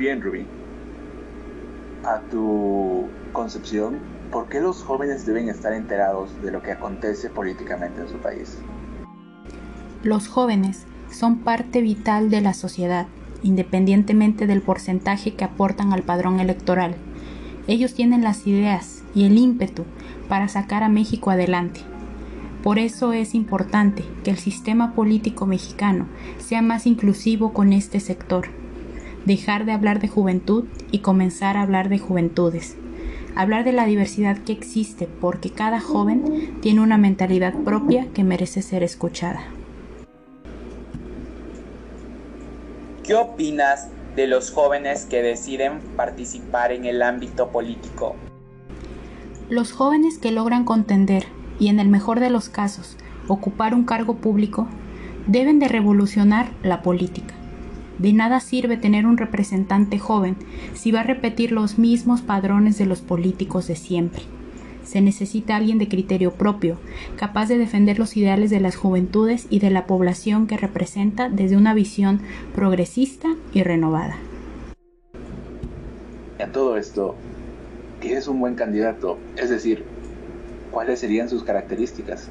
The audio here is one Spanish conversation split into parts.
Bien, Rubí. A tu concepción, ¿por qué los jóvenes deben estar enterados de lo que acontece políticamente en su país? Los jóvenes son parte vital de la sociedad, independientemente del porcentaje que aportan al padrón electoral. Ellos tienen las ideas y el ímpetu para sacar a México adelante. Por eso es importante que el sistema político mexicano sea más inclusivo con este sector. Dejar de hablar de juventud y comenzar a hablar de juventudes. Hablar de la diversidad que existe porque cada joven tiene una mentalidad propia que merece ser escuchada. ¿Qué opinas de los jóvenes que deciden participar en el ámbito político? Los jóvenes que logran contender y en el mejor de los casos ocupar un cargo público deben de revolucionar la política. De nada sirve tener un representante joven si va a repetir los mismos padrones de los políticos de siempre. Se necesita alguien de criterio propio, capaz de defender los ideales de las juventudes y de la población que representa desde una visión progresista y renovada. A todo esto, ¿qué es un buen candidato? Es decir, ¿cuáles serían sus características?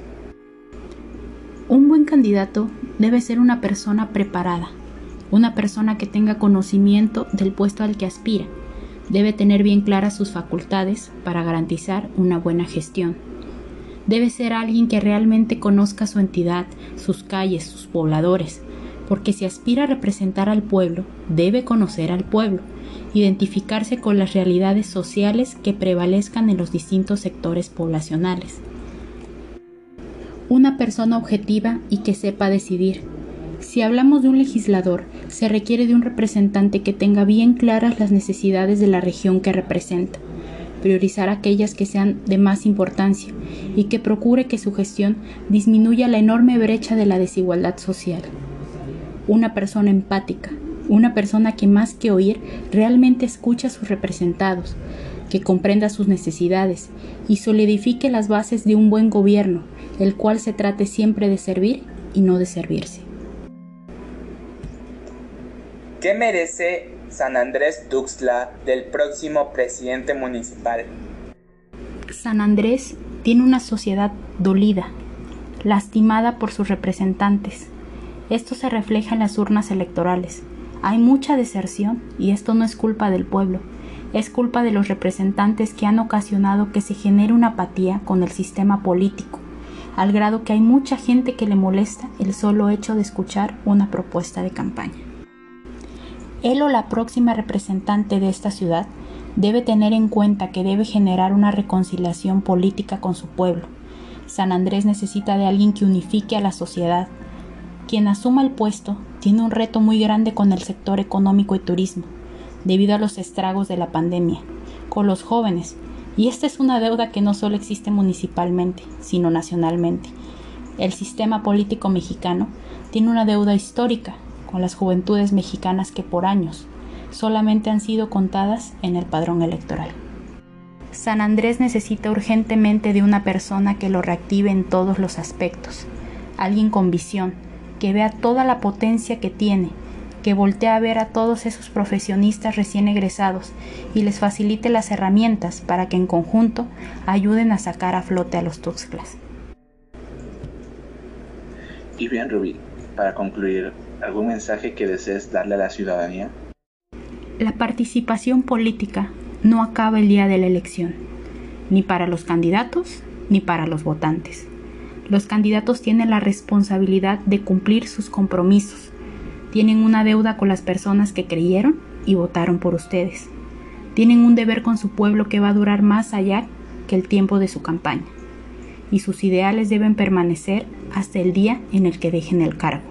Un buen candidato debe ser una persona preparada, una persona que tenga conocimiento del puesto al que aspira, Debe tener bien claras sus facultades para garantizar una buena gestión. Debe ser alguien que realmente conozca su entidad, sus calles, sus pobladores, porque si aspira a representar al pueblo, debe conocer al pueblo, identificarse con las realidades sociales que prevalezcan en los distintos sectores poblacionales. Una persona objetiva y que sepa decidir, si hablamos de un legislador, se requiere de un representante que tenga bien claras las necesidades de la región que representa, priorizar aquellas que sean de más importancia y que procure que su gestión disminuya la enorme brecha de la desigualdad social. Una persona empática, una persona que más que oír realmente escucha a sus representados, que comprenda sus necesidades y solidifique las bases de un buen gobierno, el cual se trate siempre de servir y no de servirse. ¿Qué merece San Andrés Tuxtla del próximo presidente municipal? San Andrés tiene una sociedad dolida, lastimada por sus representantes. Esto se refleja en las urnas electorales. Hay mucha deserción y esto no es culpa del pueblo, es culpa de los representantes que han ocasionado que se genere una apatía con el sistema político, al grado que hay mucha gente que le molesta el solo hecho de escuchar una propuesta de campaña. Él o la próxima representante de esta ciudad debe tener en cuenta que debe generar una reconciliación política con su pueblo. San Andrés necesita de alguien que unifique a la sociedad. Quien asuma el puesto tiene un reto muy grande con el sector económico y turismo, debido a los estragos de la pandemia, con los jóvenes, y esta es una deuda que no solo existe municipalmente, sino nacionalmente. El sistema político mexicano tiene una deuda histórica con las juventudes mexicanas que por años solamente han sido contadas en el padrón electoral. San Andrés necesita urgentemente de una persona que lo reactive en todos los aspectos, alguien con visión, que vea toda la potencia que tiene, que voltee a ver a todos esos profesionistas recién egresados y les facilite las herramientas para que en conjunto ayuden a sacar a flote a los Tuxtlas. Y bien, Rubí, para concluir, ¿Algún mensaje que desees darle a la ciudadanía? La participación política no acaba el día de la elección, ni para los candidatos ni para los votantes. Los candidatos tienen la responsabilidad de cumplir sus compromisos, tienen una deuda con las personas que creyeron y votaron por ustedes. Tienen un deber con su pueblo que va a durar más allá que el tiempo de su campaña, y sus ideales deben permanecer hasta el día en el que dejen el cargo.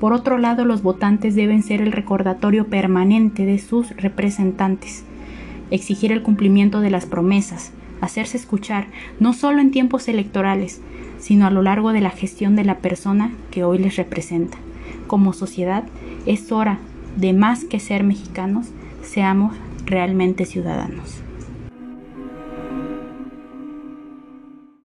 Por otro lado, los votantes deben ser el recordatorio permanente de sus representantes, exigir el cumplimiento de las promesas, hacerse escuchar, no solo en tiempos electorales, sino a lo largo de la gestión de la persona que hoy les representa. Como sociedad, es hora de más que ser mexicanos, seamos realmente ciudadanos.